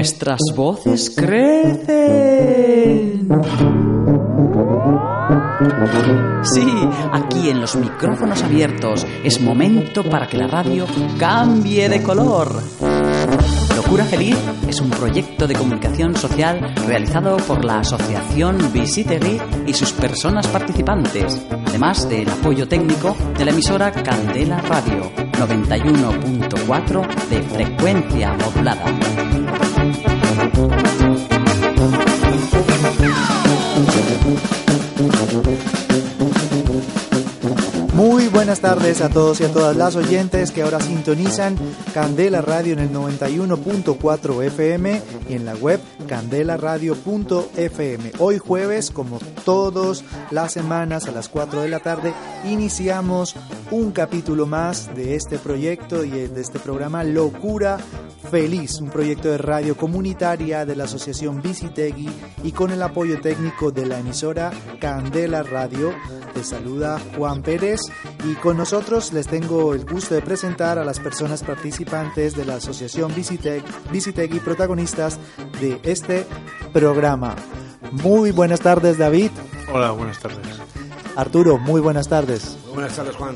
Nuestras voces crecen. Sí, aquí en los micrófonos abiertos es momento para que la radio cambie de color. Locura Feliz es un proyecto de comunicación social realizado por la Asociación Visitegui y sus personas participantes, además del apoyo técnico de la emisora Candela Radio 91.4 de frecuencia modulada. Muy buenas tardes a todos y a todas las oyentes que ahora sintonizan Candela Radio en el 91.4 FM y en la web candelaradio.fm. Hoy jueves, como todas las semanas a las 4 de la tarde, iniciamos un capítulo más de este proyecto y de este programa Locura Feliz, un proyecto de radio comunitaria de la Asociación Visitegui y con el apoyo técnico de la emisora Candela Radio. Te saluda Juan Pérez y con nosotros les tengo el gusto de presentar a las personas participantes de la Asociación Visitegui, protagonistas de este programa. Muy buenas tardes David. Hola, buenas tardes. Arturo, muy buenas tardes. Buenas tardes Juan.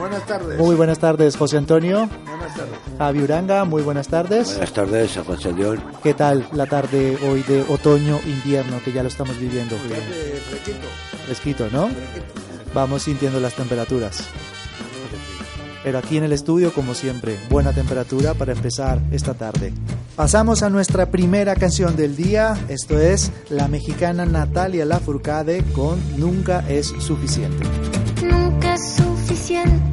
Buenas tardes. Muy buenas tardes José Antonio. Buenas tardes. Javi Uranga, muy buenas tardes. Buenas tardes, a José León. ¿Qué tal la tarde hoy de otoño-invierno que ya lo estamos viviendo? Fresquito. Fresquito, ¿no? Vamos sintiendo las temperaturas. Pero aquí en el estudio, como siempre, buena temperatura para empezar esta tarde. Pasamos a nuestra primera canción del día. Esto es la mexicana Natalia Lafourcade con Nunca es suficiente. Nunca es suficiente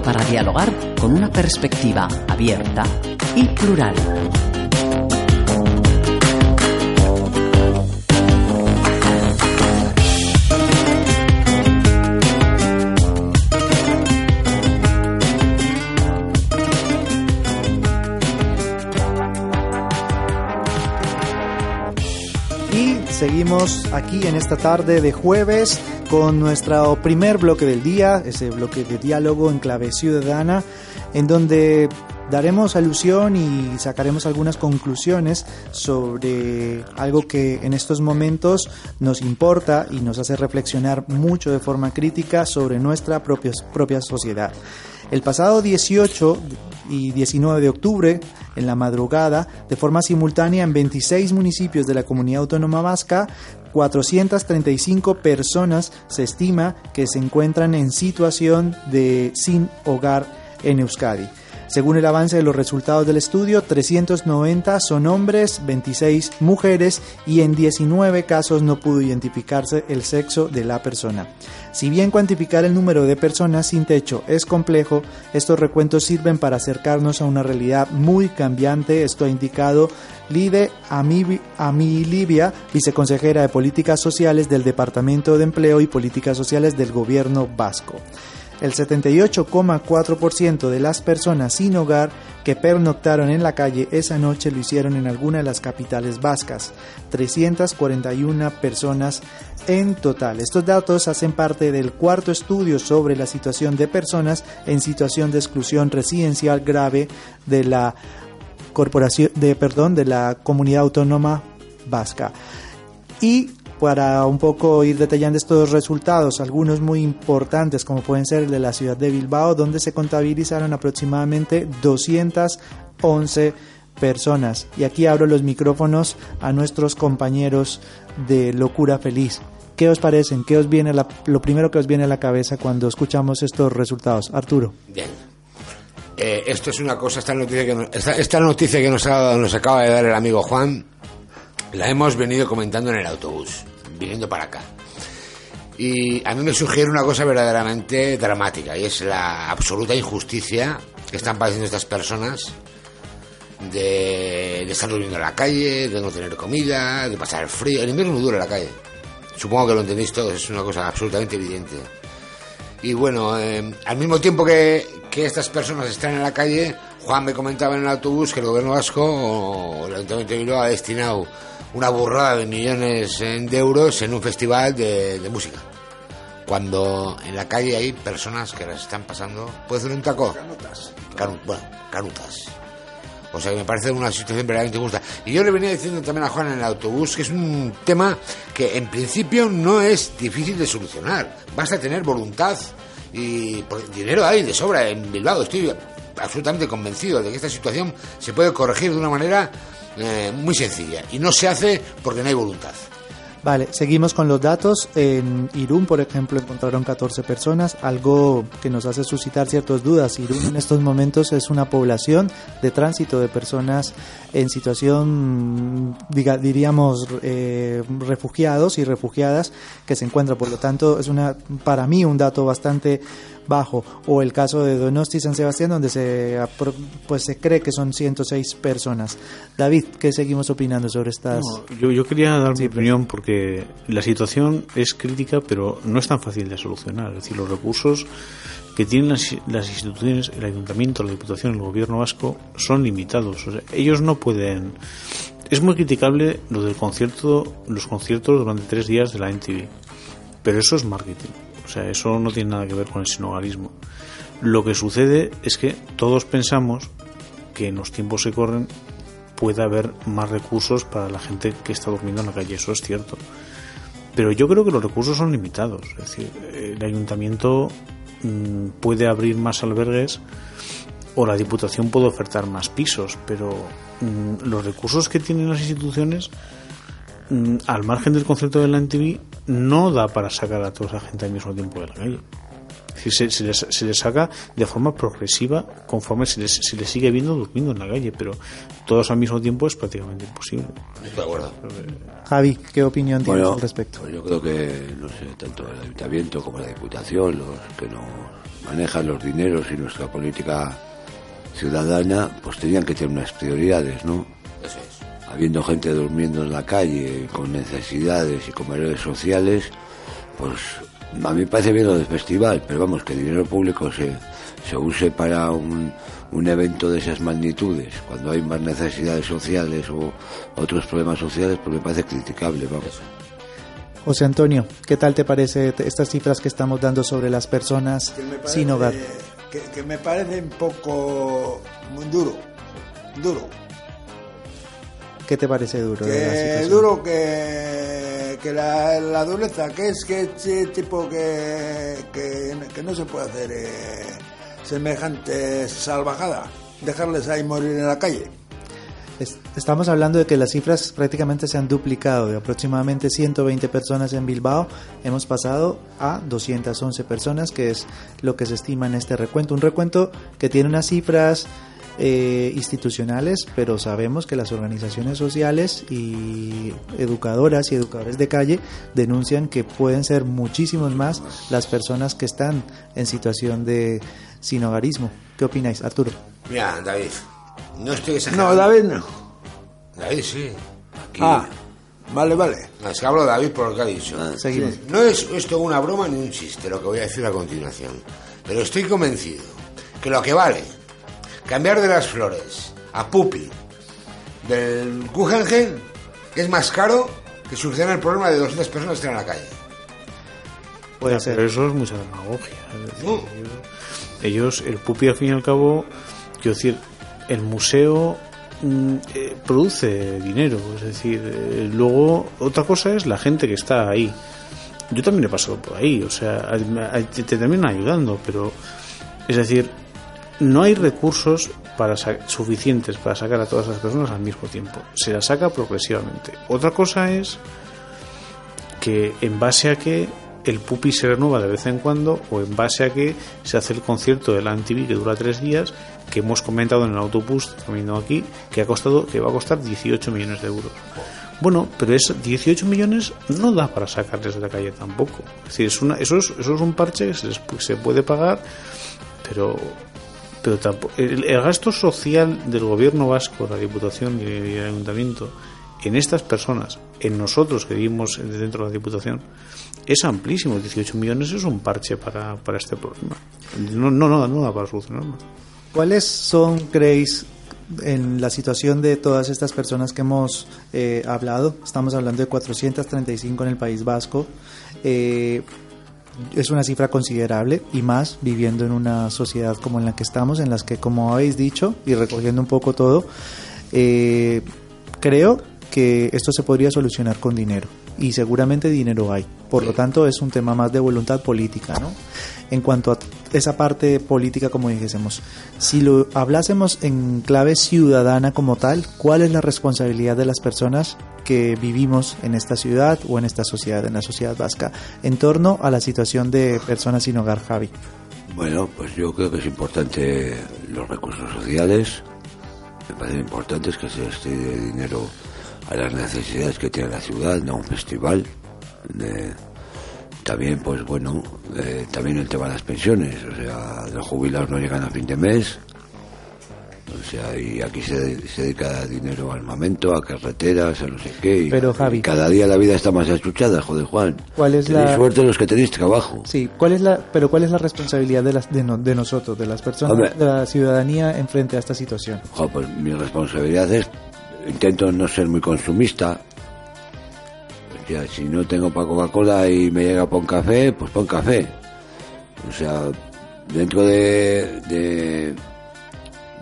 Para dialogar con una perspectiva abierta y plural. Y seguimos aquí en esta tarde de jueves con nuestro primer bloque del día, ese bloque de diálogo en clave ciudadana, en donde daremos alusión y sacaremos algunas conclusiones sobre algo que en estos momentos nos importa y nos hace reflexionar mucho de forma crítica sobre nuestra propia, propia sociedad. El pasado 18 y 19 de octubre, en la madrugada, de forma simultánea en 26 municipios de la comunidad autónoma vasca, 435 personas se estima que se encuentran en situación de sin hogar en Euskadi. Según el avance de los resultados del estudio, 390 son hombres, 26 mujeres y en 19 casos no pudo identificarse el sexo de la persona. Si bien cuantificar el número de personas sin techo es complejo, estos recuentos sirven para acercarnos a una realidad muy cambiante. Esto ha indicado Lide Amilibia, viceconsejera de Políticas Sociales del Departamento de Empleo y Políticas Sociales del Gobierno Vasco. El 78,4% de las personas sin hogar que pernoctaron en la calle esa noche lo hicieron en alguna de las capitales vascas, 341 personas en total. Estos datos hacen parte del cuarto estudio sobre la situación de personas en situación de exclusión residencial grave de la corporación de perdón de la comunidad autónoma vasca. Y para un poco ir detallando estos resultados, algunos muy importantes como pueden ser el de la ciudad de Bilbao, donde se contabilizaron aproximadamente 211 personas. Y aquí abro los micrófonos a nuestros compañeros de Locura Feliz. ¿Qué os parecen? ¿Qué os viene la- lo primero que os viene a la cabeza cuando escuchamos estos resultados? Arturo. Bien. Eh, esto es una cosa, esta noticia que, esta, noticia que nos acaba de dar el amigo Juan, la hemos venido comentando en el autobús, viniendo para acá. Y a mí me sugiere una cosa verdaderamente dramática, y es la absoluta injusticia que están padeciendo estas personas de, de estar durmiendo en la calle, de no tener comida, de pasar frío. El invierno no dura en la calle. Supongo que lo entendéis todos, es una cosa absolutamente evidente. Y bueno, eh, al mismo tiempo que, que estas personas están en la calle, Juan me comentaba en el autobús que el gobierno vasco o el Ayuntamiento de Bilbao ha destinado una burrada de millones de euros en un festival de, de música. Cuando en la calle hay personas que las están pasando. ¿Puede ser un taco? Canutas. bueno, canutas. O sea, que me parece una situación verdaderamente injusta. Y yo le venía diciendo también a Juan en el autobús que es un tema que en principio no es difícil de solucionar. Basta tener voluntad y dinero hay de sobra en Bilbao. Estoy absolutamente convencido de que esta situación se puede corregir de una manera eh, muy sencilla. Y no se hace porque no hay voluntad. Vale, seguimos con los datos. En Irún, por ejemplo, encontraron 14 personas, algo que nos hace suscitar ciertas dudas. Irún en estos momentos es una población de tránsito de personas en situación, diga- diríamos, eh, refugiados y refugiadas que se encuentran. Por lo tanto, es una, para mí un dato bastante bajo. O el caso de Donosti San Sebastián, donde se, pues se cree que son 106 personas. David, ¿qué seguimos opinando sobre estas? No, yo, yo quería dar mi opinión porque la situación es crítica, pero no es tan fácil de solucionar. Es decir, los recursos que tienen las, las instituciones, el ayuntamiento, la diputación, el gobierno vasco, son limitados. O sea, ellos no pueden. Es muy criticable lo del concierto, los conciertos durante tres días de la NTV, pero eso es marketing. Sea, eso no tiene nada que ver con el sinogarismo. Lo que sucede es que todos pensamos que en los tiempos que corren puede haber más recursos para la gente que está durmiendo en la calle, eso es cierto. Pero yo creo que los recursos son limitados. Es decir, el ayuntamiento mm, puede abrir más albergues o la Diputación puede ofertar más pisos, pero mm, los recursos que tienen las instituciones, al margen del concepto de la NTV, no da para sacar a toda esa gente al mismo tiempo de la calle. Es decir, se, se les, se les saca de forma progresiva conforme se les, se les sigue viendo durmiendo en la calle, pero todos al mismo tiempo es prácticamente imposible. De acuerdo. Javi, ¿qué opinión tienes al respecto? pues yo creo que, no sé, tanto el ayuntamiento como la diputación, los que nos manejan los dineros y nuestra política ciudadana, pues tenían que tener unas prioridades, ¿no? Eso es. Habiendo gente durmiendo en la calle con necesidades y comedores sociales, pues a mí me parece bien lo del festival, pero vamos, que el dinero público se, se use para un, un evento de esas magnitudes, cuando hay más necesidades sociales o otros problemas sociales, pues me parece criticable, vamos. José Antonio, ¿qué tal te parece estas cifras que estamos dando sobre las personas parece, sin hogar? Que, que me parece un poco muy duro, duro. ¿Qué te parece duro? Que duro que, que la, la dureza, que es que ese tipo que, que, que no se puede hacer eh, semejante salvajada, dejarles ahí morir en la calle. Es- Estamos hablando de que las cifras prácticamente se han duplicado. De aproximadamente 120 personas en Bilbao hemos pasado a 211 personas, que es lo que se estima en este recuento. Un recuento que tiene unas cifras eh, institucionales, pero sabemos que las organizaciones sociales y educadoras y educadores de calle denuncian que pueden ser muchísimos más las personas que están en situación de sin hogarismo. ¿Qué opináis, Arturo? Mira, David, no estoy exagerando. No, David no. David, sí. Ah, vale, vale. No, es que hablo de David por lo que ha dicho. Seguimos. No es esto una broma ni un chiste lo que voy a decir a continuación. Pero estoy convencido que lo que vale cambiar de las flores a pupi del Guggenheim es más caro que solucionar el problema de 200 personas que están en la calle. Puede ser. Pero eso es mucha demagogia. Es decir, No. ellos, el pupi al fin y al cabo, quiero decir, el museo mm, eh, produce dinero. Es decir, eh, luego otra cosa es la gente que está ahí. Yo también he pasado por ahí, o sea, te terminan ayudando, pero es decir, no hay recursos para suficientes para sacar a todas las personas al mismo tiempo. Se las saca progresivamente. Otra cosa es que en base a que el pupi se renueva de vez en cuando o en base a que se hace el concierto de la que dura tres días que hemos comentado en el autobús aquí que ha costado que va a costar 18 millones de euros bueno pero es 18 millones no da para sacarles de la calle tampoco es decir es una, eso, es, eso es un parche que se, les se puede pagar pero pero tampoco, el, el gasto social del gobierno vasco, la diputación y el, y el ayuntamiento en estas personas, en nosotros que vivimos dentro de la diputación, es amplísimo. 18 millones es un parche para, para este problema. No, no, no, no da para solucionarlo. ¿Cuáles son, creéis, en la situación de todas estas personas que hemos eh, hablado? Estamos hablando de 435 en el País Vasco. Eh, es una cifra considerable y más viviendo en una sociedad como en la que estamos, en las que, como habéis dicho, y recogiendo un poco todo, eh, creo que esto se podría solucionar con dinero y seguramente dinero hay. Por lo tanto, es un tema más de voluntad política, ¿no? En cuanto a esa parte política, como dijésemos, si lo hablásemos en clave ciudadana como tal, ¿cuál es la responsabilidad de las personas que vivimos en esta ciudad o en esta sociedad, en la sociedad vasca, en torno a la situación de personas sin hogar, Javi? Bueno, pues yo creo que es importante los recursos sociales. Me parecen importantes que se destine dinero a las necesidades que tiene la ciudad, no un festival. De- también, pues bueno, eh, también el tema de las pensiones. O sea, los jubilados no llegan a fin de mes. O sea, y aquí se, se dedica dinero a armamento, a carreteras, a no sé qué. y- Pero, Javi. y cada día la vida está más achuchada, joder, Juan. ¿Cuál es Tenéis la- suerte los que tenéis trabajo. Sí, ¿cuál es la, pero cuál es la responsabilidad de, las, de, no- de nosotros, de las personas, Hombre. de la ciudadanía en frente a esta situación? Pues mi responsabilidad es, intento no ser muy consumista. O sea, si no tengo para Coca-Cola y me llega un café, pues pon café. O sea, dentro de, de,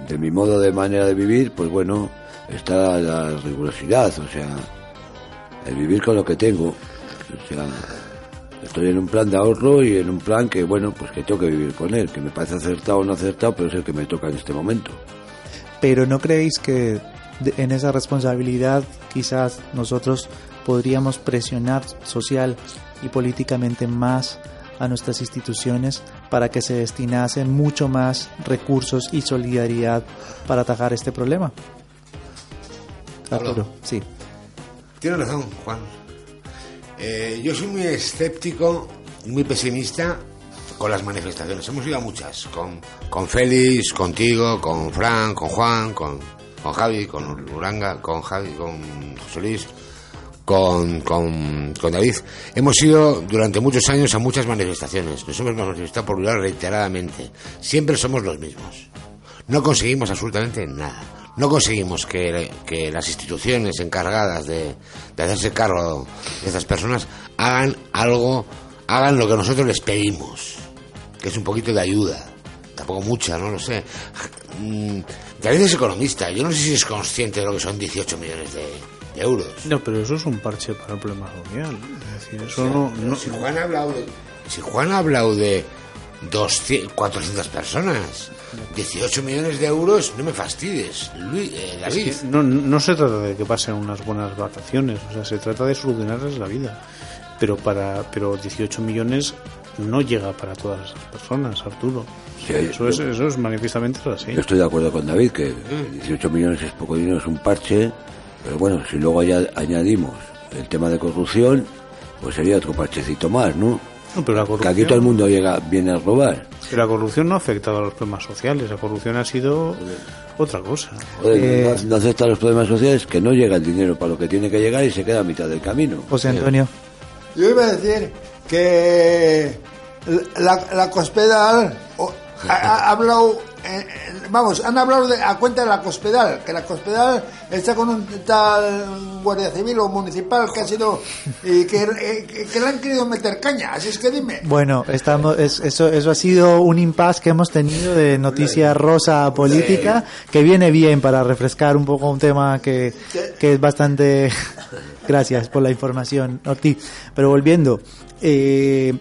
de mi modo de manera de vivir, pues bueno, está la rigurosidad, o sea, el vivir con lo que tengo. O sea, Estoy en un plan de ahorro y en un plan que, bueno, pues que tengo que vivir con él, que me parece acertado o no acertado, pero es el que me toca en este momento. Pero ¿no creéis que de- en esa responsabilidad quizás nosotros podríamos presionar social y políticamente más a nuestras instituciones para que se destinasen mucho más recursos y solidaridad para atajar este problema? Arturo, sí. Tienes razón, Juan. Eh, yo soy muy escéptico muy pesimista con las manifestaciones. Hemos ido a muchas, con, con Félix, contigo, con Fran, con Juan, con, con Javi, con Uranga, con Javi, con José Luis, con, con, David. Hemos ido durante muchos años a muchas manifestaciones. Nos hemos manifestado por lugar reiteradamente. Siempre somos los mismos. No conseguimos absolutamente nada. No conseguimos que, que las instituciones encargadas de, de hacerse cargo de estas personas hagan algo, hagan lo que nosotros les pedimos, que es un poquito de ayuda. Tampoco mucha, no lo sé. David es economista. Yo no sé si es consciente de lo que son 18 millones de, de euros. No, pero eso es un parche para el problema social. Es decir, eso no, no- si Juan ha hablado de, si Juan ha hablado de 200, 400 personas, 18 millones de euros, no me fastidies, Luis, eh, es David. que no, no se trata de que pasen unas buenas vacaciones, o sea, se trata de solucionarles la vida. Pero para pero 18 millones no llega para todas esas personas, Arturo. Sí, eso, es, eso es manifiestamente así. Yo estoy de acuerdo con David que 18 millones es poco dinero, es un parche, pero bueno, si luego ya añadimos el tema de corrupción, pues sería otro parchecito más, ¿no? No, pero la Que aquí corrupción, todo el mundo llega viene a robar. pero la corrupción no ha afectado a los problemas sociales, la corrupción ha sido otra cosa. Joder, Eh, no, no acepta los problemas sociales que no llega el dinero para lo que tiene que llegar y se queda a mitad del camino. José Antonio. Yo iba a decir que la, la Cospedal o- ha, ha hablado, eh, eh, vamos, han hablado de, a cuenta de la Cospedal, que la Cospedal está con un tal guardia civil o municipal que ha sido y que, eh, que- que le han querido meter caña, así es que dime. Bueno, estamos, es- eso, eso ha sido un impasse que hemos tenido de noticia rosa política, que viene bien para refrescar un poco un tema que, que es bastante... Gracias por la información, Ortiz. Pero volviendo, eh,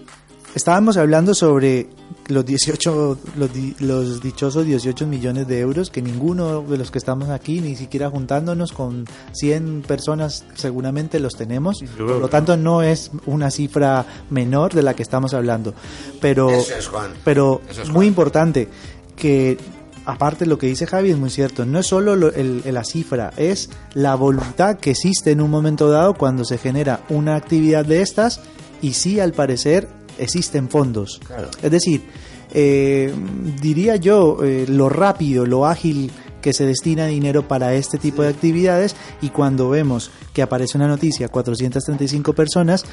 estábamos hablando sobre los 18, los, los dichosos 18 millones de euros que ninguno de los que estamos aquí, ni siquiera juntándonos con 100 personas, seguramente los tenemos. Por lo tanto, no es una cifra menor de la que estamos hablando. Pero, Eso es, Juan. pero Eso es, muy importante que aparte lo que dice Javi es muy cierto no es solo lo- el- la cifra es la voluntad que existe en un momento dado cuando se genera una actividad de estas y sí al parecer existen fondos. Es decir eh, diría yo eh, lo rápido lo ágil que se destina dinero para este tipo de actividades y cuando vemos que aparece una noticia 435 personas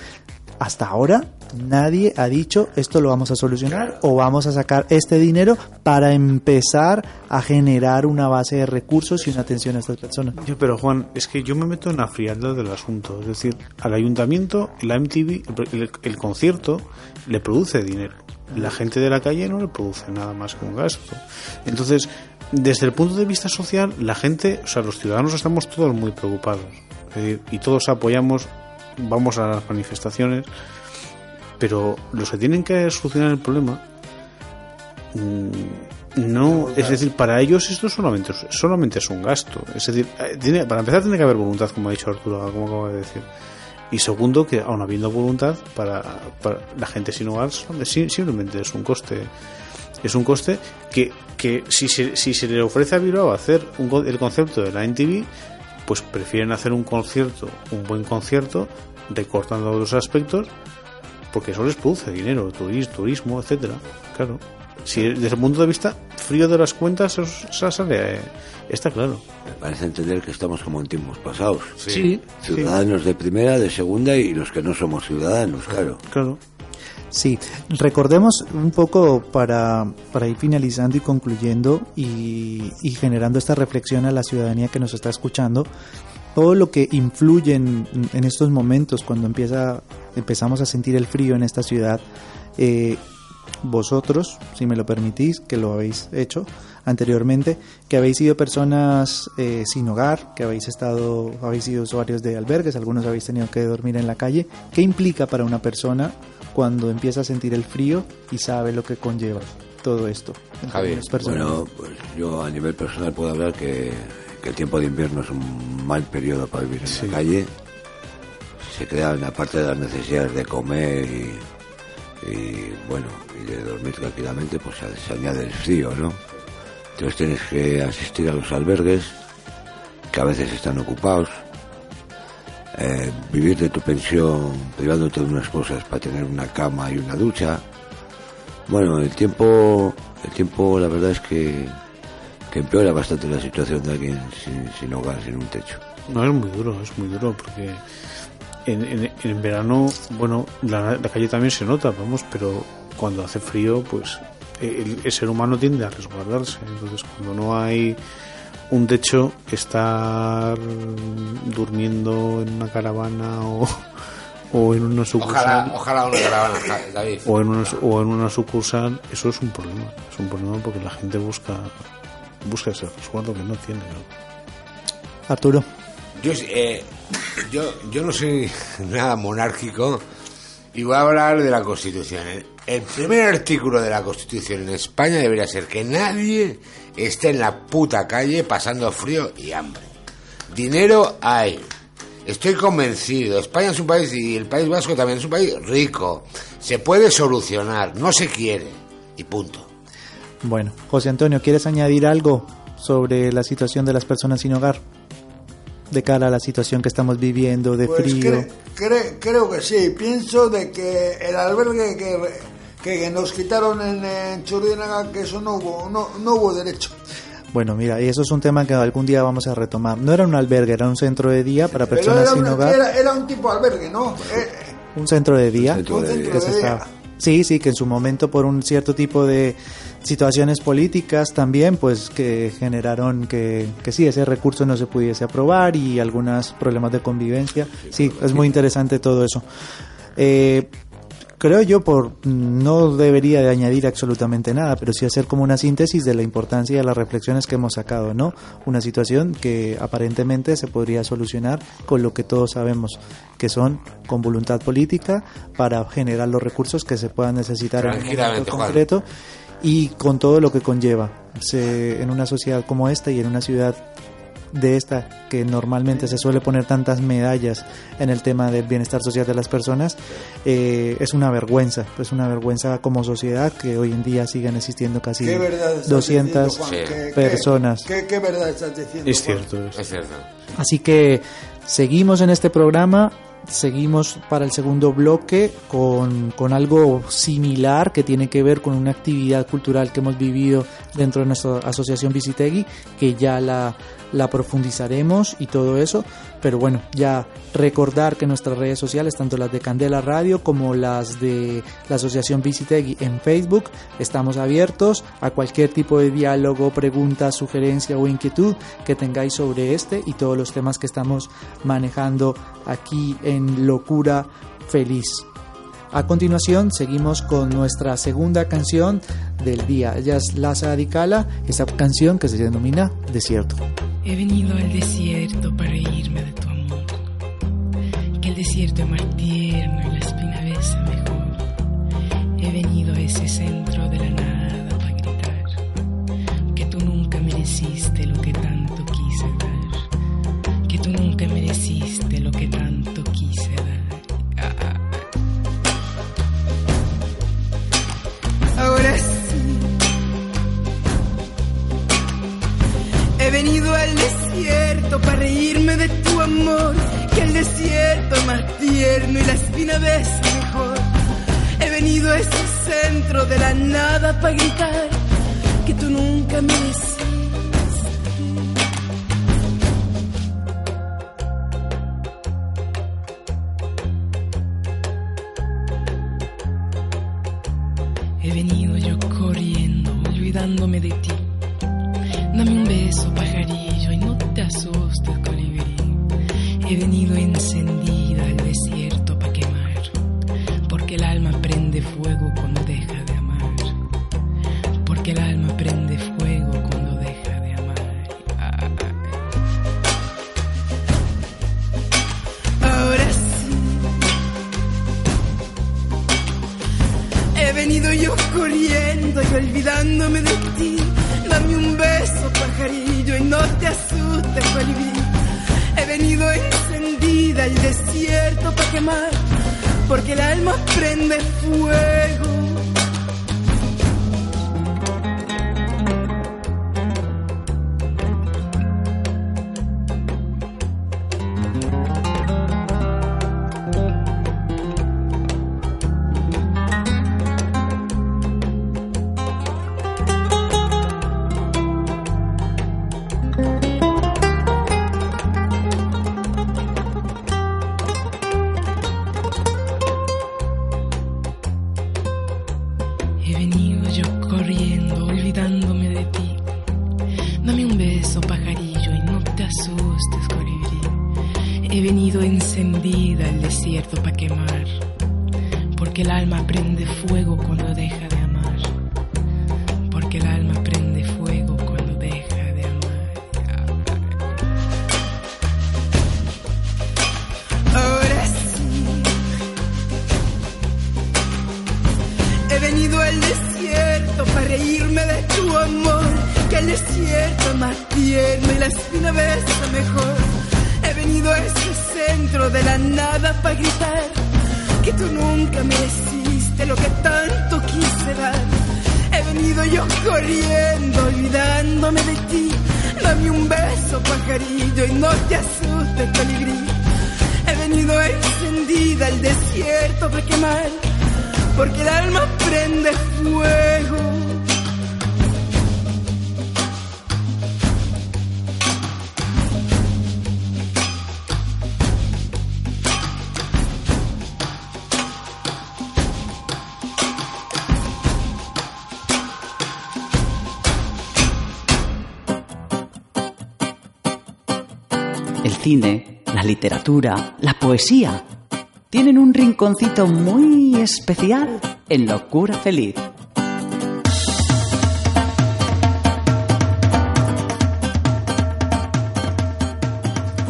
hasta ahora nadie ha dicho esto lo vamos a solucionar o vamos a sacar este dinero para empezar a generar una base de recursos y una atención a estas personas. Yo, pero Juan, es que yo me meto en la frialdad del asunto. Es decir, al ayuntamiento, la MTV, el, el- concierto, le produce dinero. La gente de la calle no le produce nada más que un gasto. Entonces, desde el punto de vista social, la gente, o sea, los ciudadanos estamos todos muy preocupados. Es decir, y todos apoyamos, vamos a las manifestaciones, pero los que tienen que solucionar el problema mm, no, es decir, para ellos esto solamente, solamente es un gasto. Es decir, eh, tiene- para empezar tiene que haber voluntad, como ha dicho Arturo, como acabo de decir. Y segundo, que aun habiendo voluntad, para, para la gente sin hogar simplemente es un coste. Es un coste que, que si, se, si se le ofrece a Bilbao hacer un el concepto de la NTV, pues prefieren hacer un concierto, un buen concierto, recortando otros aspectos, porque eso les produce dinero, turismo, turismo etcétera. Claro. Si desde el punto de vista frío de las cuentas, eso, eso sale, eh, está claro. Me parece entender que estamos como en tiempos pasados. Sí, Ciudadanos de primera, de segunda y los que no somos ciudadanos, claro. claro. Sí, recordemos un poco para, para ir finalizando y concluyendo y, y generando esta reflexión a la ciudadanía que nos está escuchando, todo lo que influye en, en estos momentos cuando empieza, empezamos a sentir el frío en esta ciudad. eh, vosotros, si me lo permitís, que lo habéis hecho anteriormente, que habéis sido personas eh, sin hogar, que habéis estado, habéis sido usuarios de albergues, algunos habéis tenido que dormir en la calle, ¿qué implica para una persona cuando empieza a sentir el frío y sabe lo que conlleva todo esto. en Javi, términos personales. Bueno, pues yo a nivel personal puedo hablar que, que el tiempo de invierno es un mal periodo para vivir en la calle. Se crean, aparte de las necesidades de comer y, bueno, y de dormir tranquilamente, pues se, se añade el frío, ¿no? Entonces tienes que asistir a los albergues, que a veces están ocupados, eh, vivir de tu pensión privándote de unas cosas para tener una cama y una ducha. Bueno, el tiempo, el tiempo la verdad es que, que empeora bastante la situación de alguien sin, sin hogar, sin un techo. No, es muy duro, es muy duro porque en, en, en verano, bueno, la, la calle también se nota, vamos, pero cuando hace frío, pues el, el ser humano tiende a resguardarse. Entonces, cuando no hay un techo, estar durmiendo en una caravana o, o en una sucursal. Ojalá, ojalá una caravana, David. O en, una, o en una sucursal, eso es un problema. Es un problema porque la gente busca busca ese resguardo que no tiene. ¿no? Arturo. Yo, eh, yo, yo no soy nada monárquico y voy a hablar de la Constitución. El, el primer artículo de la Constitución en España debería ser que nadie esté en la puta calle pasando frío y hambre. Dinero hay. Estoy convencido. España es un país y el País Vasco también es un país rico. Se puede solucionar. No se quiere. Y punto. Bueno, José Antonio, ¿quieres añadir algo sobre la situación de las personas sin hogar? De cara a la situación que estamos viviendo de Pues frío. cre- cre- creo que sí. Pienso de que el albergue que, que nos quitaron en, en Churdinaga, que eso no hubo, no, no hubo derecho. Bueno, mira, y eso es un tema que algún día vamos a retomar. No era un albergue, era un centro de día para personas era, sin una- hogar. era, era un tipo de albergue, ¿no? Eh, Un centro de día. centro de Un día. que se de día. está- Sí, sí, que en su momento por un cierto tipo de situaciones políticas también, pues que generaron que, que sí, ese recurso no se pudiese aprobar y algunos problemas de convivencia. Sí, es muy interesante todo eso. Eh, creo yo por no debería de añadir absolutamente nada, pero sí hacer como una síntesis de la importancia de las reflexiones que hemos sacado, ¿no? Una situación que aparentemente se podría solucionar con lo que todos sabemos, que son con voluntad política para generar los recursos que se puedan necesitar en un momento Juan. Y con todo lo que conlleva Se- en una sociedad como esta y en una ciudad de esta que normalmente se suele poner tantas medallas en el tema del bienestar social de las personas eh, es una vergüenza es una vergüenza como sociedad que hoy en día siguen existiendo casi ¿Qué verdad estás 200 diciendo, Juan? Sí. ¿Qué- qué- personas. ¿Qué, qué verdad estás diciendo? Es cierto. es- Es cierto. Así que seguimos en este programa, seguimos para el segundo bloque con, con algo similar que tiene que ver con una actividad cultural que hemos vivido dentro de nuestra asociación Visitegui, que ya la, la profundizaremos y todo eso. Pero bueno, ya recordar que nuestras redes sociales, tanto las de Candela Radio como las de la asociación Visitegui en Facebook, estamos abiertos a cualquier tipo de diálogo, pregunta, sugerencia o inquietud que tengáis sobre este y todos los temas que estamos manejando aquí en Locura Feliz. A continuación seguimos con nuestra segunda canción del día. Ella es Laza Adicala, esa canción que se denomina Desierto. He venido al desierto para irme de tu amor. Que el desierto es más tierno y la espina besa mejor. He venido a ese centro de la nada para gritar. Que tú nunca mereciste lo que tanto quise dar. Que tú nunca mereciste lo que tanto reírme de tu amor, que el desierto es más tierno y la espina ves mejor. He venido a ese centro de la nada para gritar que tú nunca me decís. Cine, la literatura, la poesía tienen un rinconcito muy especial en Locura Feliz.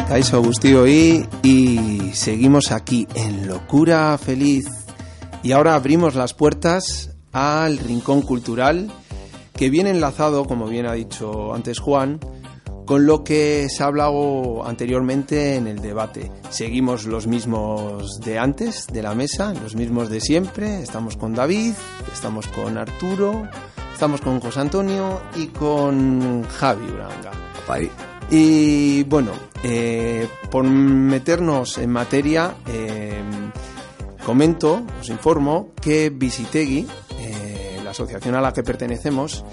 Kaixo Agustío y, y seguimos aquí en Locura Feliz. Y ahora abrimos las puertas al Rincón Cultural, que viene enlazado, como bien ha dicho antes Juan, con lo que se ha hablado anteriormente en el debate. Seguimos los mismos de antes, de la mesa, los mismos de siempre. Estamos con David, estamos con Arturo, estamos con José Antonio y con Javi Uranga. Y bueno, eh, por meternos en materia, eh, comento, os informo que Visitegui, eh, la asociación a la que pertenecemos,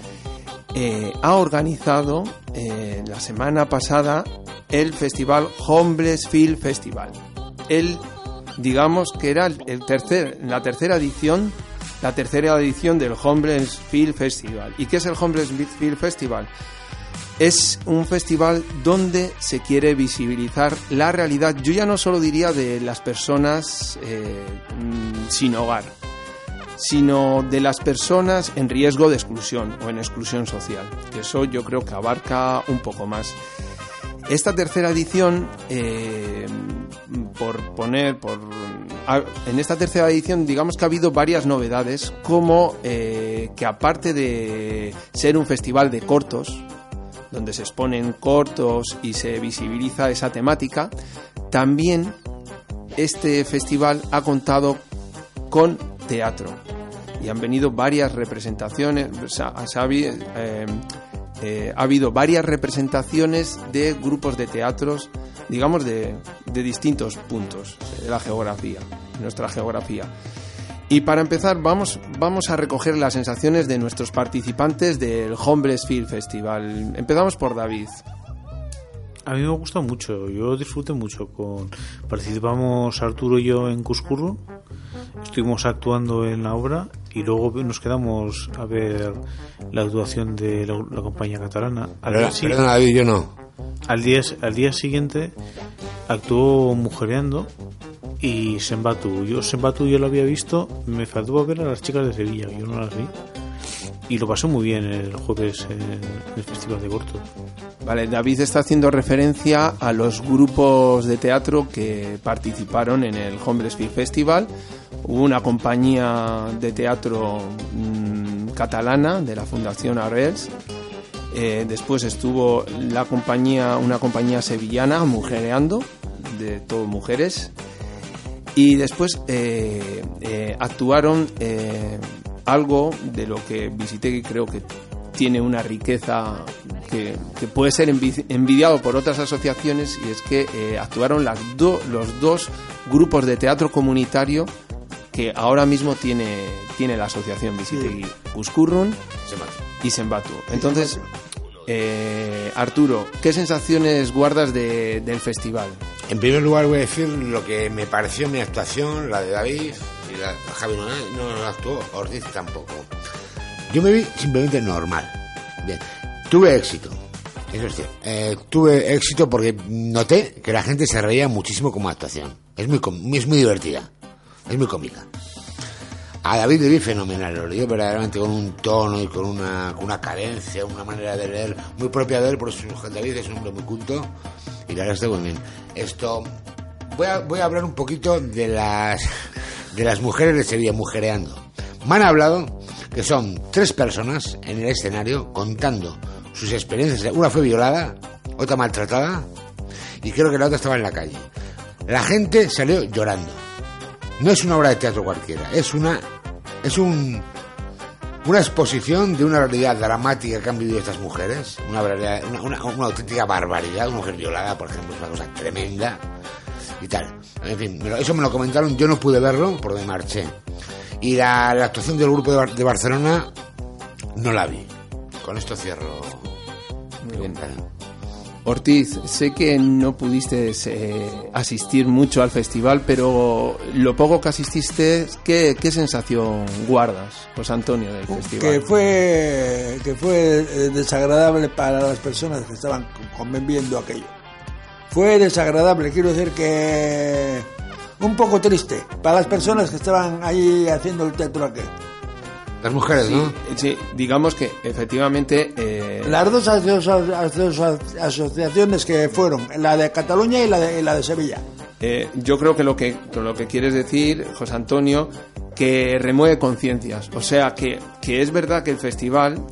eh, ha organizado eh, la semana pasada el festival Homeless Film Festival. El, digamos que era el, tercer, la tercera edición, la tercera edición del Homeless Film Festival. ¿Y qué es el Homeless Film Festival? Es un festival donde se quiere visibilizar la realidad, yo ya no solo diría de las personas eh, mm, sin hogar, sino de las personas en riesgo de exclusión o en exclusión social, que eso yo creo que abarca un poco más. Esta tercera edición, eh, por poner, por en esta tercera edición, digamos que ha habido varias novedades, como eh, que aparte de ser un festival de cortos, donde se exponen cortos y se visibiliza esa temática, también este festival ha contado con teatro y han venido varias representaciones, habi- eh, eh, ha habido varias representaciones de grupos de teatros, digamos, de, de distintos puntos de la geografía, nuestra geografía. Y para empezar, vamos, vamos a recoger las sensaciones de nuestros participantes del Homeless Film Festival. Empezamos por David. A mí me gusta mucho, yo disfruté mucho con participamos Arturo y yo en Cuscurro, estuvimos actuando en la obra y luego nos quedamos a ver la actuación de la, la compañía catalana. Al Perdona, día, si- perdona, David, yo no. al día al día siguiente actuó Mujereando y Sembatu. Yo Sembatu yo lo había visto, me faltó ver a las chicas de Sevilla, yo no las vi. Y lo pasé muy bien el jueves en el Festival de Cortos. Vale, David está haciendo referencia a los grupos de teatro que participaron en el Homeless Film Festival. Hubo una compañía de teatro mm, catalana de la Fundación Arrels. Eh, después estuvo la compañía, una compañía sevillana, Mujereando, de todo mujeres. Y después eh, eh, actuaron algo de lo que Visitegui creo que tiene una riqueza que, que puede ser envi- envidiado por otras asociaciones y es que eh, actuaron las do- los dos grupos de teatro comunitario que ahora mismo tiene, tiene la asociación Visitegui, Uskurrun Se mata. y Sembatu. Entonces, eh, Arturo, ¿qué sensaciones guardas de- del festival? En primer lugar voy a decir lo que me pareció mi actuación, la de David Javi no, actuó, Ortiz tampoco. Yo me vi simplemente normal. Bien, tuve éxito. Eso es cierto. Eh, tuve éxito porque noté que la gente se reía muchísimo como actuación. Es muy, es muy divertida. Es muy cómica. A David le vi fenomenal, lo leyó verdaderamente con un tono y con una, con una cadencia, una manera de leer muy propia de él, por eso David es un hombre muy culto y la verdad está muy bien. Esto, voy a, voy a hablar un poquito de las, de las mujeres de Sevilla, mujereando. Me han hablado que son tres personas en el escenario contando sus experiencias. Una fue violada, otra maltratada y creo que la otra estaba en la calle. La gente salió llorando. No es una obra de teatro cualquiera, es una es un una exposición de una realidad dramática que han vivido estas mujeres, una, realidad- una, auténtica barbaridad, una mujer violada, por ejemplo, es una cosa tremenda y tal. En fin, eso me lo comentaron, yo no pude verlo porque me marché. Y la, la actuación del grupo de, Bar- de Barcelona no la vi. Con esto cierro. Muy bien. Ortiz, sé que no pudiste eh, asistir mucho al festival, pero lo poco que asististe, ¿qué, qué sensación guardas, José Antonio, del que festival? fue que fue eh, desagradable para las personas que estaban conviviendo aquello. Fue desagradable, quiero decir que un poco triste para las personas que estaban ahí haciendo el teatro aquel. Las mujeres, Sí, ¿no? sí, digamos que efectivamente eh, Las dos aso- aso- asociaciones que fueron, la de Cataluña y la de, y la de Sevilla. Eh, yo creo que lo que lo que quieres decir, José Antonio, que remueve conciencias. O sea, que, que es verdad que el festival,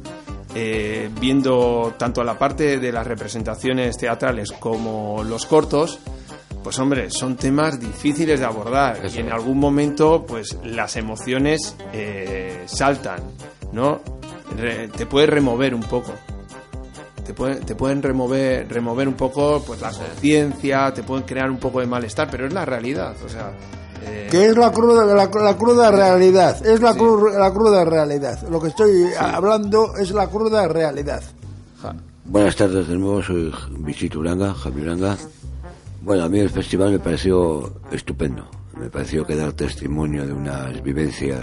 eh, viendo tanto la parte de las representaciones teatrales como los cortos, pues hombre, son temas difíciles de abordar. Eso y en algún momento, pues las emociones eh, saltan, ¿no? Re- te puedes remover un poco. Te pueden, te pueden remover, remover un poco pues la conciencia, te pueden crear un poco de malestar, pero es la realidad, o sea, eh, Que es la cruda, la, la cruda realidad. Es la, cru- la cruda realidad. Lo que estoy hablando es la cruda realidad. ja, Buenas tardes de nuevo, soy Vicito Uranga, Javi Uranga. Bueno, a mí el festival me pareció estupendo. Me pareció que dar testimonio de unas vivencias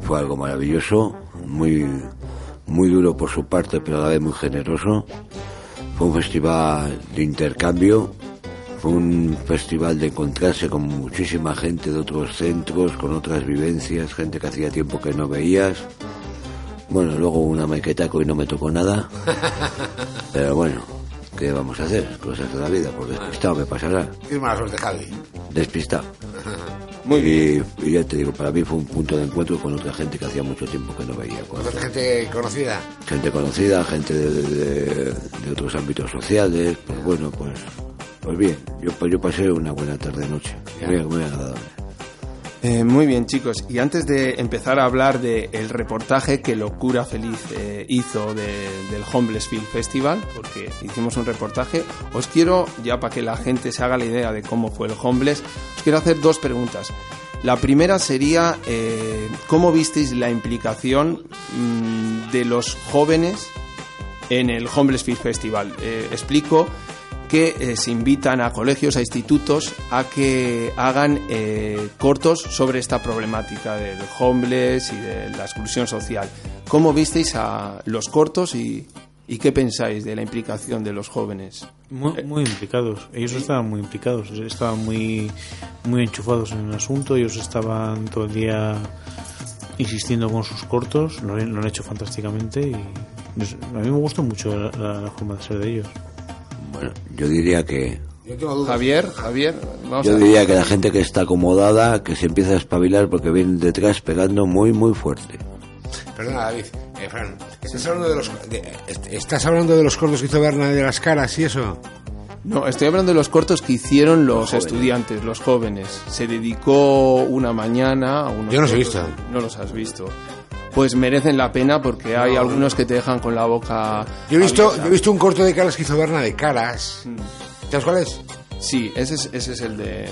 fue algo maravilloso, muy, muy duro por su parte, pero a la vez muy generoso. Fue un festival de intercambio, fue un festival de encontrarse con muchísima gente de otros centros, con otras vivencias, gente que hacía tiempo que no veías. Bueno, luego una maquetaco y no me tocó nada. Pero bueno, ¿qué vamos a hacer? Cosas de la vida, por despistado me pasará. Es mala suerte, Javi. Despistado. muy bien. Y, y ya te digo, para mí fue un punto de encuentro con otra gente que hacía mucho tiempo que no veía. Con ¿Conoces gente conocida? gente conocida, gente de, de- de otros ámbitos sociales. Pues bueno, pues, pues bien, yo, pues yo pasé una buena tarde-noche. Muy, muy agradable. Eh, muy bien, chicos. Y antes de empezar a hablar del reportaje que Locura Feliz eh, hizo de- del Homeless Film Festival, porque hicimos un reportaje, os quiero, ya para que la gente se haga la idea de cómo fue el Homeless, os quiero hacer dos preguntas. La primera sería, eh, ¿cómo visteis la implicación mm, de los jóvenes en el Homeless Film Festival? Explico que eh, se invitan a colegios, a institutos, a que hagan eh, cortos sobre esta problemática del homeless y de la exclusión social. ¿Cómo visteis a los cortos y, y qué pensáis de la implicación de los jóvenes? Muy, muy implicados. Ellos estaban muy implicados, estaban muy, muy enchufados en el asunto. Ellos estaban todo el día insistiendo con sus cortos. Lo, han- lo han hecho fantásticamente y a mí me gustó mucho la, la- la forma de ser de ellos. Bueno, yo diría que Yo tengo dudas. Javier, Javier, vamos yo a diría que la gente que está acomodada, que se empieza a espabilar porque vienen detrás pegando muy, muy fuerte. Perdona, David. Eh, Fran, ¿estás hablando de los, de- est- ¿estás hablando de los cortos que hizo Berna de las caras y eso? No, estoy hablando de los cortos que hicieron los estudiantes, los jóvenes. Se dedicó una mañana a unos Yo no los he visto. No los has visto. Pues merecen la pena porque hay algunos que te dejan con la boca. Yo he visto, yo he visto un corto de caras que hizo Berna de caras. ¿Sabes cuál es? Sí, ese es, ese es el de.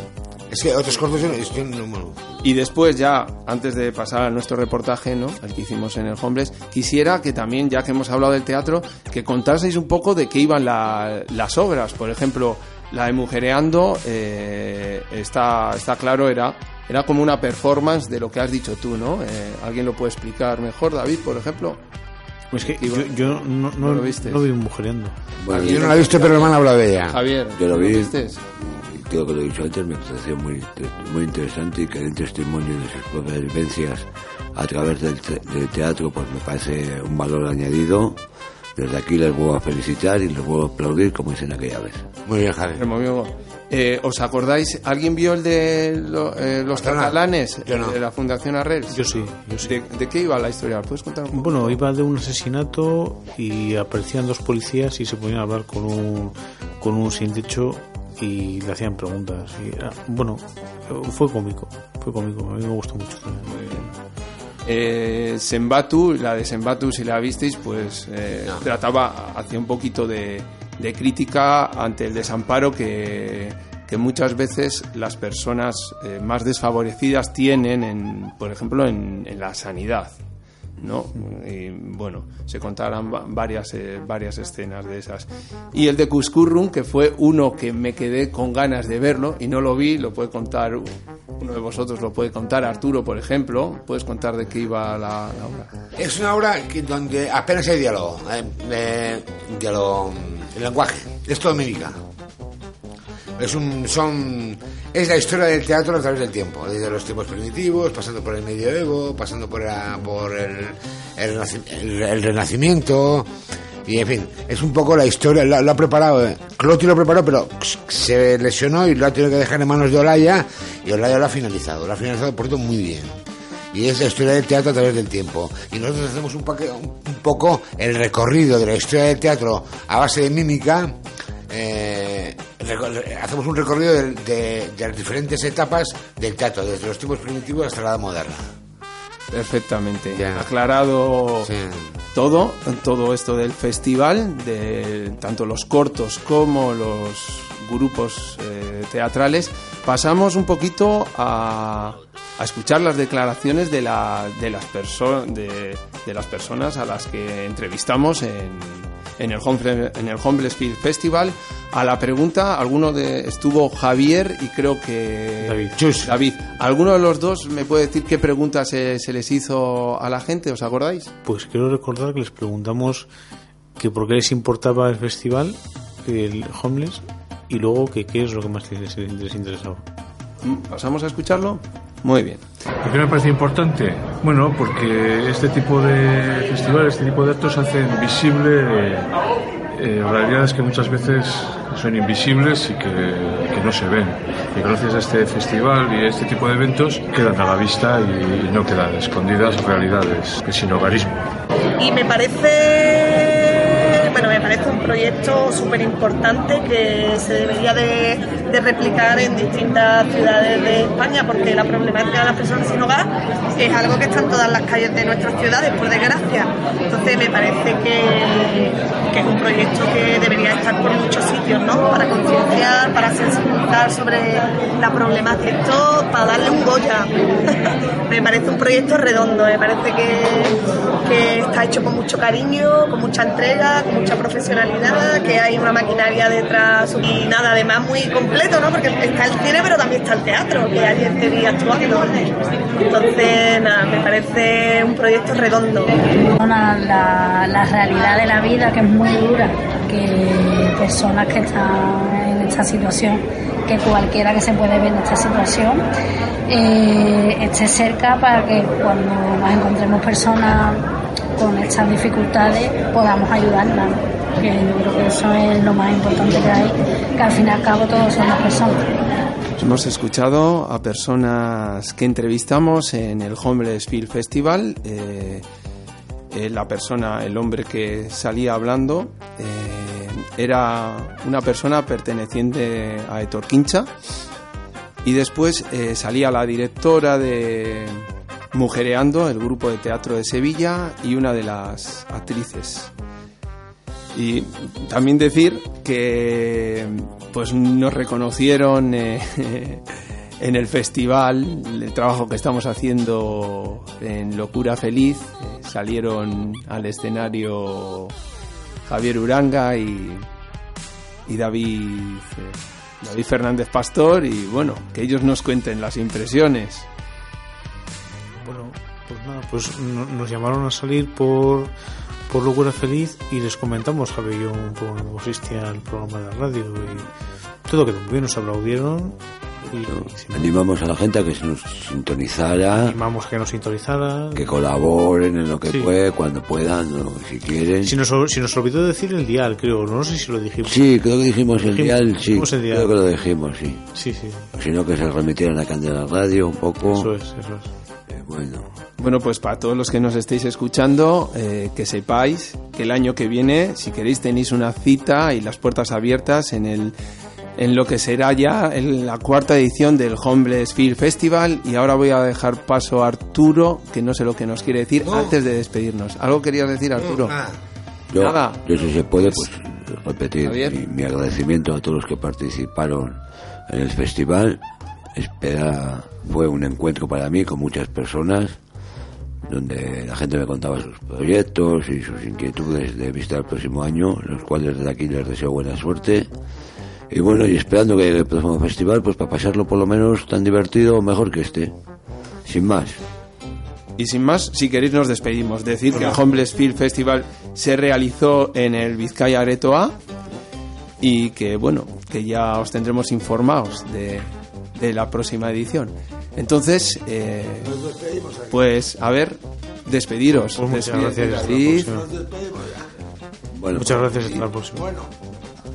Es que otros cortos no-. Y después ya, antes de pasar a nuestro reportaje, ¿no? El que hicimos en el Homeless, quisiera que también, ya que hemos hablado del teatro, que contaseis un poco de qué iban la- las obras. Por ejemplo, la de Mujereando, eh, está, está claro, era, era como una performance de lo que has dicho tú, ¿no? Eh, ¿Alguien lo puede explicar mejor, David, por ejemplo? Pues que yo, yo no, no, ¿No lo viste? no vi mujereando. Bueno, Yo no la he visto, pero me han hablado de ella. Javier, Yo lo vi. viste? y creo que lo he dicho antes, me pareció muy, muy interesante y que den testimonio de sus propias vivencias a través del, te- del teatro, pues me parece un valor añadido. Desde aquí les vuelvo a felicitar y les vuelvo a aplaudir como dicen aquella vez. Muy bien, Javi. Me movió. Eh, ¿Os acordáis? ¿Alguien vio el de lo- eh, los Barcelona. catalanes? Yo no. De la Fundación Arrels. Yo sí, yo sí. ¿De, de qué iba la historia? ¿Puedes contar un poco? Bueno, iba de un asesinato y aparecían dos policías y se ponían a hablar con un, con un sin techo y le hacían preguntas. Y bueno, fue cómico, fue cómico, a mí me gustó mucho también. Eh, Sembatu, la de Sembatu, si la visteis, pues eh, trataba, hacía un poquito de, de crítica ante el desamparo que, que muchas veces las personas eh, más desfavorecidas tienen, en, por ejemplo, en, en la sanidad. ¿No? Y bueno, se contarán va- varias, eh, varias escenas de esas. Y el de Cuscurrum, que fue uno que me quedé con ganas de verlo y no lo vi, lo puede contar uno de vosotros, lo puede contar Arturo, por ejemplo. ¿Puedes contar de qué iba la, la obra? Es una obra que, donde apenas hay diálogo. eh, eh, diálogo. El lenguaje. Es todo mímica. Es, un, son, es la historia del teatro a través del tiempo, desde los tiempos primitivos, pasando por el medioevo, pasando por, la- por el, el, el- el renacimiento, y en fin, es un poco la historia, lo, lo ha preparado, eh, Clotti lo preparó, pero se lesionó y lo ha tenido que dejar en manos de Olaya, y Olaya lo ha finalizado, lo ha finalizado por todo muy bien. Y es la historia del teatro a través del tiempo. Y nosotros hacemos un un poco el recorrido de la historia del teatro a base de mímica. Eh, hacemos un recorrido del- de, de las diferentes etapas del teatro, desde los tiempos primitivos hasta la edad moderna. Perfectamente. Ya. Aclarado Sí. todo, todo esto del festival, de tanto los cortos como los grupos eh, teatrales, pasamos un poquito a, a escuchar las declaraciones de, la, de, las perso- de, de las personas a las que entrevistamos en, en el Home, en el Homeless Film Festival. A la pregunta, alguno de estuvo Javier y creo que David. Chus. David, ¿alguno de los dos me puede decir qué preguntas se, se les hizo a la gente? ¿Os acordáis? Pues quiero recordar que les preguntamos que por qué les importaba el festival, el Homeless, y luego que qué es lo que más les, les interesaba. Mm, ¿Pasamos a escucharlo? Muy bien. ¿Por qué me parece importante? Bueno, porque este tipo de festivales, este tipo de actos hacen visible eh, realidades que muchas veces son invisibles y que, que no se ven. Y gracias a este festival y a este tipo de eventos quedan a la vista y, no quedan escondidas realidades de sin hogarismo. y me parece me parece un proyecto súper importante que se debería de, replicar en distintas ciudades de España porque la problemática de las personas sin hogar es algo que está en todas las calles de nuestras ciudades por desgracia entonces me parece que, que es un proyecto que debería estar por muchos sitios ¿no? para concienciar para sensibilizar sobre la problemática esto para darle un Goya me parece un proyecto redondo me parece que, que está hecho con mucho cariño, con mucha entrega, con mucha profesionalidad, que hay una maquinaria detrás y nada, además muy completo, ¿no? Porque está el cine, pero también está el teatro, que hay gente día actuando. Entonces, nada, me parece un proyecto redondo. Una- la, la realidad de la vida que es muy dura, que personas que están en esta situación, que cualquiera que se puede ver en esta situación, eh, esté cerca para que cuando nos encontremos personas con estas dificultades podamos ayudarlas. Que yo creo que eso es lo más importante que hay, que al fin y al cabo todos somos personas. Hemos escuchado a personas que entrevistamos en el Homeless Film Festival. eh, eh, la persona, el hombre que salía hablando, eh, era una persona perteneciente a Etor Quincha. Y después salía la directora de Mujereando, el grupo de teatro de Sevilla, y una de las actrices. Y también decir que pues nos reconocieron eh, en el festival el trabajo que estamos haciendo en Locura Feliz. Salieron al escenario Javier Uranga y, y David, eh, David Fernández Pastor y bueno, que ellos nos cuenten las impresiones. Pues no- nos llamaron a salir por, por Locura Feliz y les comentamos, Javi y yo, un poco cómo consistía el programa de la radio y todo quedó muy bien, nos aplaudieron y Animamos a la gente a que se nos sintonizara, animamos que nos sintonizara. que colaboren en lo que Sí. puede, cuando puedan, si quieren. Si nos, si nos olvidó decir el dial, creo, no sé si lo dijimos. Sí, creo que dijimos el Dijimos- dial, sí, el dial. creo que lo dijimos, sí. Sí, sí, Si no, que se remitieran a Candela Radio un poco. eso es, eso es. Bueno, Bueno, pues para todos los que nos estéis escuchando, eh, que sepáis que el año que viene, si queréis, tenéis una cita y las puertas abiertas en el en lo que será ya el- la cuarta edición del Homeless Film Festival y ahora voy a dejar paso a Arturo, que no sé lo que nos quiere decir antes de despedirnos. ¿Algo querías decir, Arturo? yo, Nada. yo si se puede, pues repetir Javier. mi, mi agradecimiento a todos los que participaron en el festival. Espera, fue un encuentro para mí con muchas personas donde la gente me contaba sus proyectos y sus inquietudes de vista al próximo año, los cuales desde aquí les deseo buena suerte. Y bueno, y esperando que el próximo festival, pues para pasarlo por lo menos tan divertido o mejor que este. Sin más. Y sin más, si queréis nos despedimos. Decir que el Homeless Film Festival se realizó en el Vizcaya Aretoa y que, bueno, que ya os tendremos informados de, de la próxima edición. Entonces, eh, pues, a ver, despediros. Pues muchas Despide- gracias. Bueno, Muchas gracias, hasta la próxima.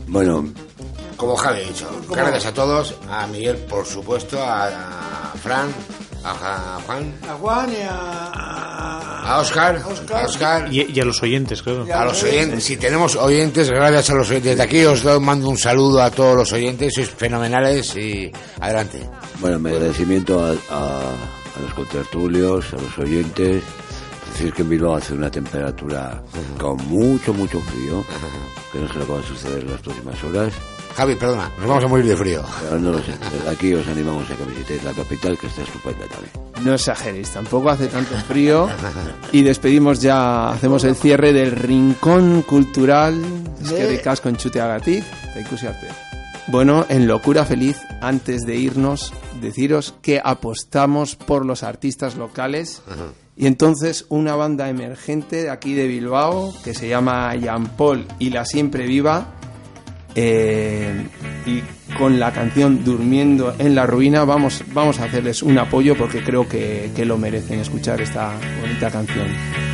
bueno, Como Javi ha dicho, gracias a todos, a Miguel por supuesto, a, a Fran, a, a Juan, A Juan y a, a Oscar, a Oscar. a Oscar, Y, y a los oyentes, claro. a los oyentes. Si tenemos oyentes, gracias a los oyentes. De aquí os doy- mando un saludo a todos los oyentes, sois fenomenales y adelante. Bueno, mi agradecimiento a, a, a los contertulios, a los oyentes. Decir que en Bilbao hace una temperatura con mucho, mucho frío, que no sé lo que va a suceder en las próximas horas. Javi, perdona, nos vamos a morir de frío. Pero no lo sé. Desde aquí os animamos a que visitéis la capital, que está estupenda también. No exageréis, tampoco hace tanto frío. Y despedimos ya, hacemos el cierre del Rincón Cultural. Es que ricasco en chuteagatik, ikusi arte. Bueno, en Locura Feliz, antes de irnos, deciros que apostamos por los artistas locales. Y entonces una banda emergente de aquí de Bilbao, que se llama Jean Paul y la Siempre Viva, eh, y con la canción Durmiendo en la Ruina vamos, vamos a hacerles un apoyo porque creo que, que lo merecen escuchar esta bonita canción.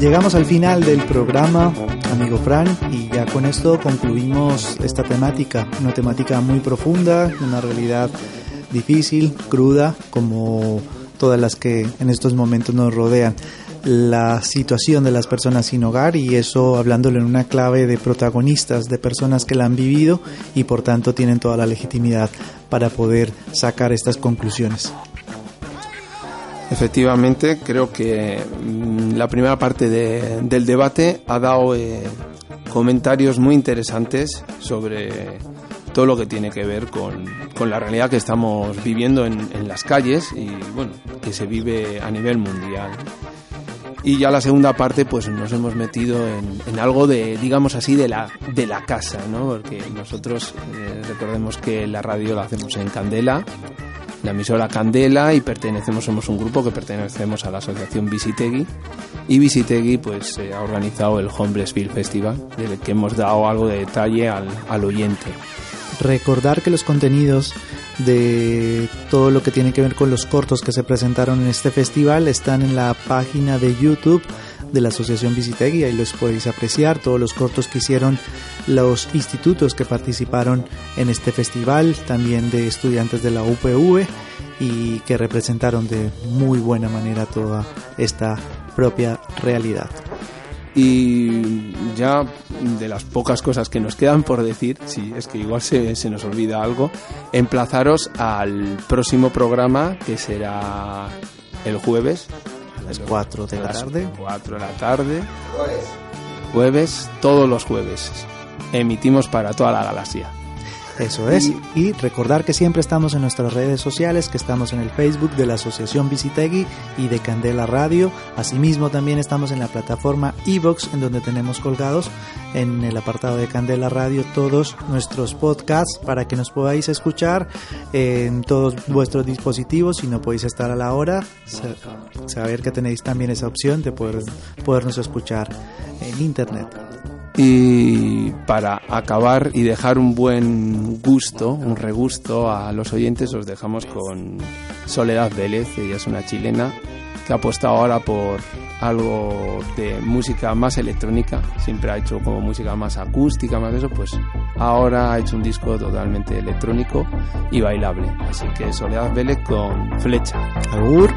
Llegamos al final del programa, amigo Fran, y ya con esto concluimos esta temática, una temática muy profunda, una realidad difícil, cruda, como todas las que en estos momentos nos rodean. La situación de las personas sin hogar y eso hablándolo en una clave de protagonistas, de personas que la han vivido y por tanto tienen toda la legitimidad para poder sacar estas conclusiones. Efectivamente, creo que mm, la primera parte de- del debate ha dado eh, comentarios muy interesantes sobre todo lo que tiene que ver con, con la realidad que estamos viviendo en, las calles y bueno, que se vive a nivel mundial. Y ya la segunda parte, pues nos hemos metido en, en algo de, digamos así, de la, de la casa, ¿no? Porque nosotros, eh, recordemos que la radio la hacemos en Candela, la emisora Candela y pertenecemos, somos un grupo que pertenecemos a la asociación Visitegui y Visitegui pues eh, ha organizado el Homeless Film Festival del que hemos dado algo de detalle al, al oyente. Recordar que los contenidos de todo lo que tiene que ver con los cortos que se presentaron en este festival están en la página de YouTube de la Asociación Visitegui, ahí los podéis apreciar, todos los cortos que hicieron los institutos que participaron en este festival, también de estudiantes de la UPV y que representaron de muy buena manera toda esta propia realidad. Y ya de las pocas cosas que nos quedan por decir, sí, es que igual se, se nos olvida algo, emplazaros al próximo programa que será el jueves. Las 4 de la tarde. 4 de la tarde. Jueves, todos los jueves. Emitimos para toda la galaxia. Eso es. Y recordar que siempre estamos en nuestras redes sociales, que estamos en el Facebook de la Asociación Visitegui y de Candela Radio. Asimismo, también estamos en la plataforma Evox, en donde tenemos colgados en el apartado de Candela Radio todos nuestros podcasts para que nos podáis escuchar en todos vuestros dispositivos. Si no podéis estar a la hora, sa- saber que tenéis también esa opción de poder, podernos escuchar en Internet. Y para acabar y dejar un buen gusto, un regusto a los oyentes, os dejamos con Soledad Vélez, ella es una chilena que ha apostado ahora por algo de música más electrónica, siempre ha hecho como música más acústica, más eso, pues ahora ha hecho un disco totalmente electrónico y bailable. Así que Soledad Vélez con Flecha. Agur.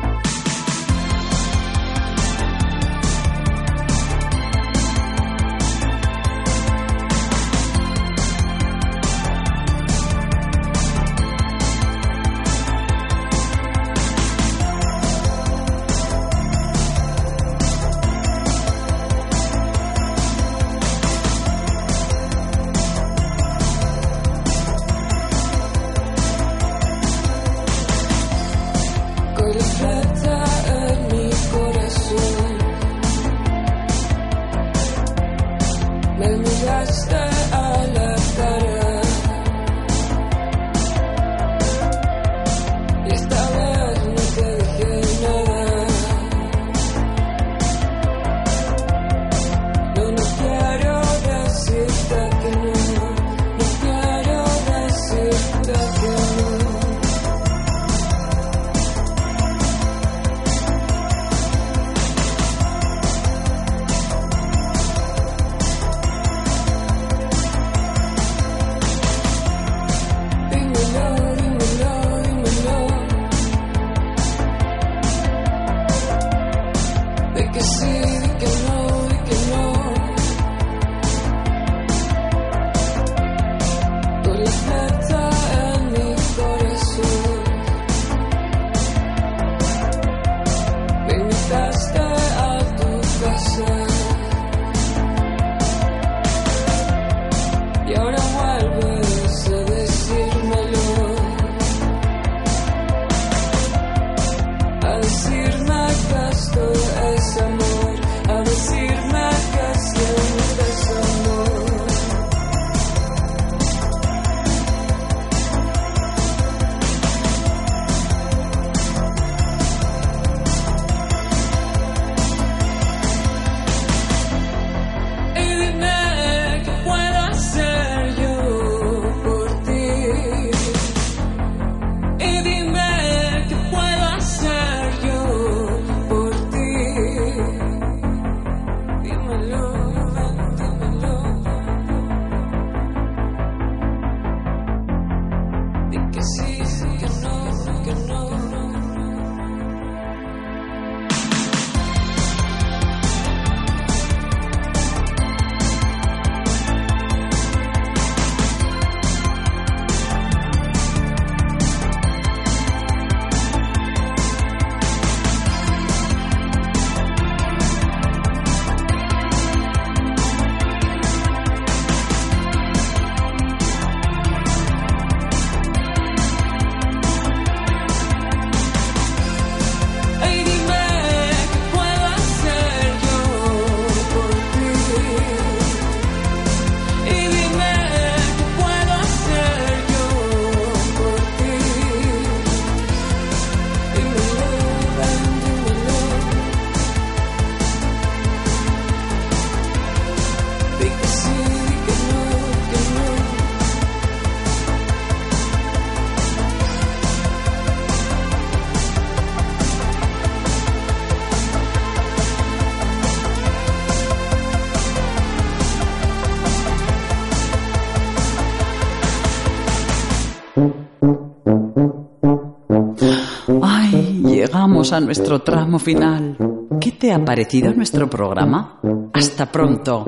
A nuestro tramo final. ¿Qué te ha parecido nuestro programa? Hasta pronto.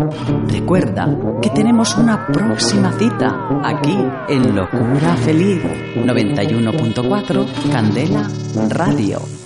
Recuerda que tenemos una próxima cita aquí en Locura Feliz 91.4 Candela Radio.